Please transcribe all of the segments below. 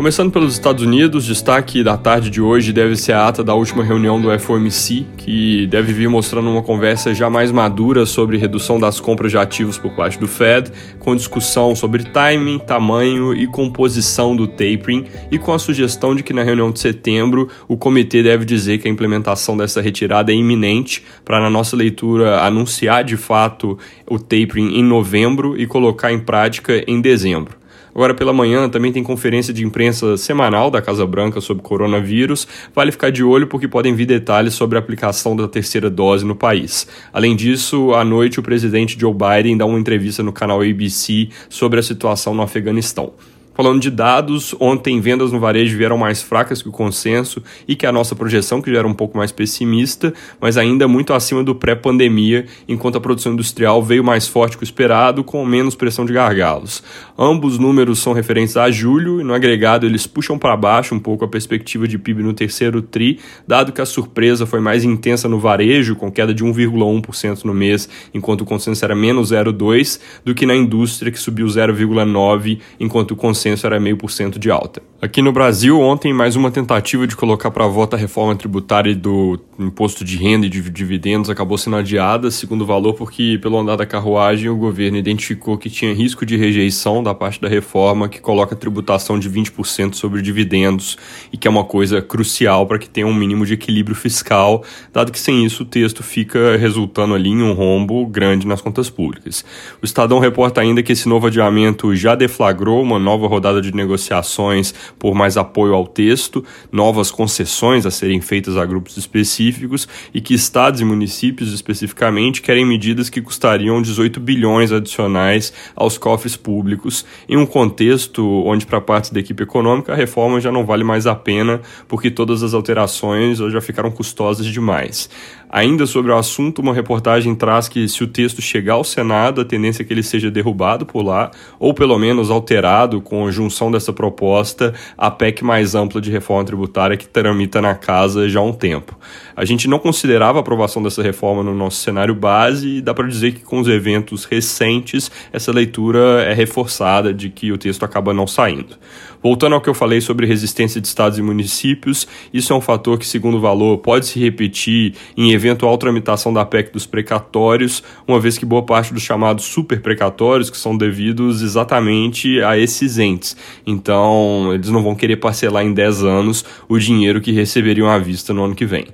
Começando pelos Estados Unidos, destaque da tarde de hoje deve ser a ata da última reunião do FOMC, que deve vir mostrando uma conversa já mais madura sobre redução das compras de ativos por parte do Fed, com discussão sobre timing, tamanho e composição do tapering, e com a sugestão de que na reunião de setembro o comitê deve dizer que a implementação dessa retirada é iminente, para na nossa leitura anunciar de fato o tapering em novembro e colocar em prática em dezembro. Agora pela manhã também tem conferência de imprensa semanal da Casa Branca sobre coronavírus. Vale ficar de olho porque podem vir detalhes sobre a aplicação da terceira dose no país. Além disso, à noite o presidente Joe Biden dá uma entrevista no canal ABC sobre a situação no Afeganistão. Falando de dados, ontem vendas no varejo vieram mais fracas que o consenso e que a nossa projeção, que já era um pouco mais pessimista, mas ainda muito acima do pré-pandemia, enquanto a produção industrial veio mais forte que o esperado, com menos pressão de gargalos. Ambos números são referentes a julho e no agregado eles puxam para baixo um pouco a perspectiva de PIB no terceiro TRI, dado que a surpresa foi mais intensa no varejo, com queda de 1,1% no mês, enquanto o consenso era menos 0,2%, do que na indústria, que subiu 0,9%, enquanto o consenso consenso era meio por cento de alta. Aqui no Brasil, ontem, mais uma tentativa de colocar para voto a reforma tributária do imposto de renda e de dividendos acabou sendo adiada, segundo o valor, porque, pelo andar da carruagem, o governo identificou que tinha risco de rejeição da parte da reforma que coloca tributação de 20% sobre dividendos e que é uma coisa crucial para que tenha um mínimo de equilíbrio fiscal, dado que sem isso o texto fica resultando ali em um rombo grande nas contas públicas. O Estadão reporta ainda que esse novo adiamento já deflagrou uma nova rodada de negociações por mais apoio ao texto, novas concessões a serem feitas a grupos específicos e que estados e municípios especificamente querem medidas que custariam 18 bilhões adicionais aos cofres públicos, em um contexto onde, para partes da equipe econômica, a reforma já não vale mais a pena porque todas as alterações já ficaram custosas demais. Ainda sobre o assunto, uma reportagem traz que se o texto chegar ao Senado, a tendência é que ele seja derrubado por lá, ou pelo menos alterado com a junção dessa proposta à PEC mais ampla de reforma tributária que tramita na casa já há um tempo. A gente não considerava a aprovação dessa reforma no nosso cenário base e dá para dizer que com os eventos recentes essa leitura é reforçada de que o texto acaba não saindo. Voltando ao que eu falei sobre resistência de estados e municípios, isso é um fator que, segundo o valor, pode se repetir em eventual tramitação da PEC dos precatórios, uma vez que boa parte dos chamados super precatórios, que são devidos exatamente a esses entes. Então, eles não vão querer parcelar em 10 anos o dinheiro que receberiam à vista no ano que vem.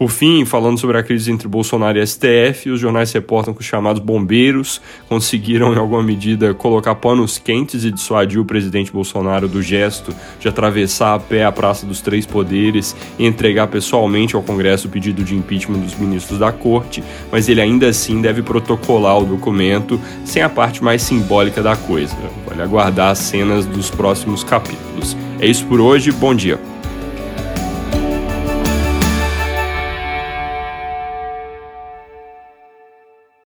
Por fim, falando sobre a crise entre Bolsonaro e STF, os jornais reportam que os chamados bombeiros conseguiram, em alguma medida, colocar panos quentes e dissuadir o presidente Bolsonaro do gesto de atravessar a pé a Praça dos Três Poderes e entregar pessoalmente ao Congresso o pedido de impeachment dos ministros da Corte, mas ele ainda assim deve protocolar o documento sem a parte mais simbólica da coisa. Vale aguardar as cenas dos próximos capítulos. É isso por hoje, bom dia.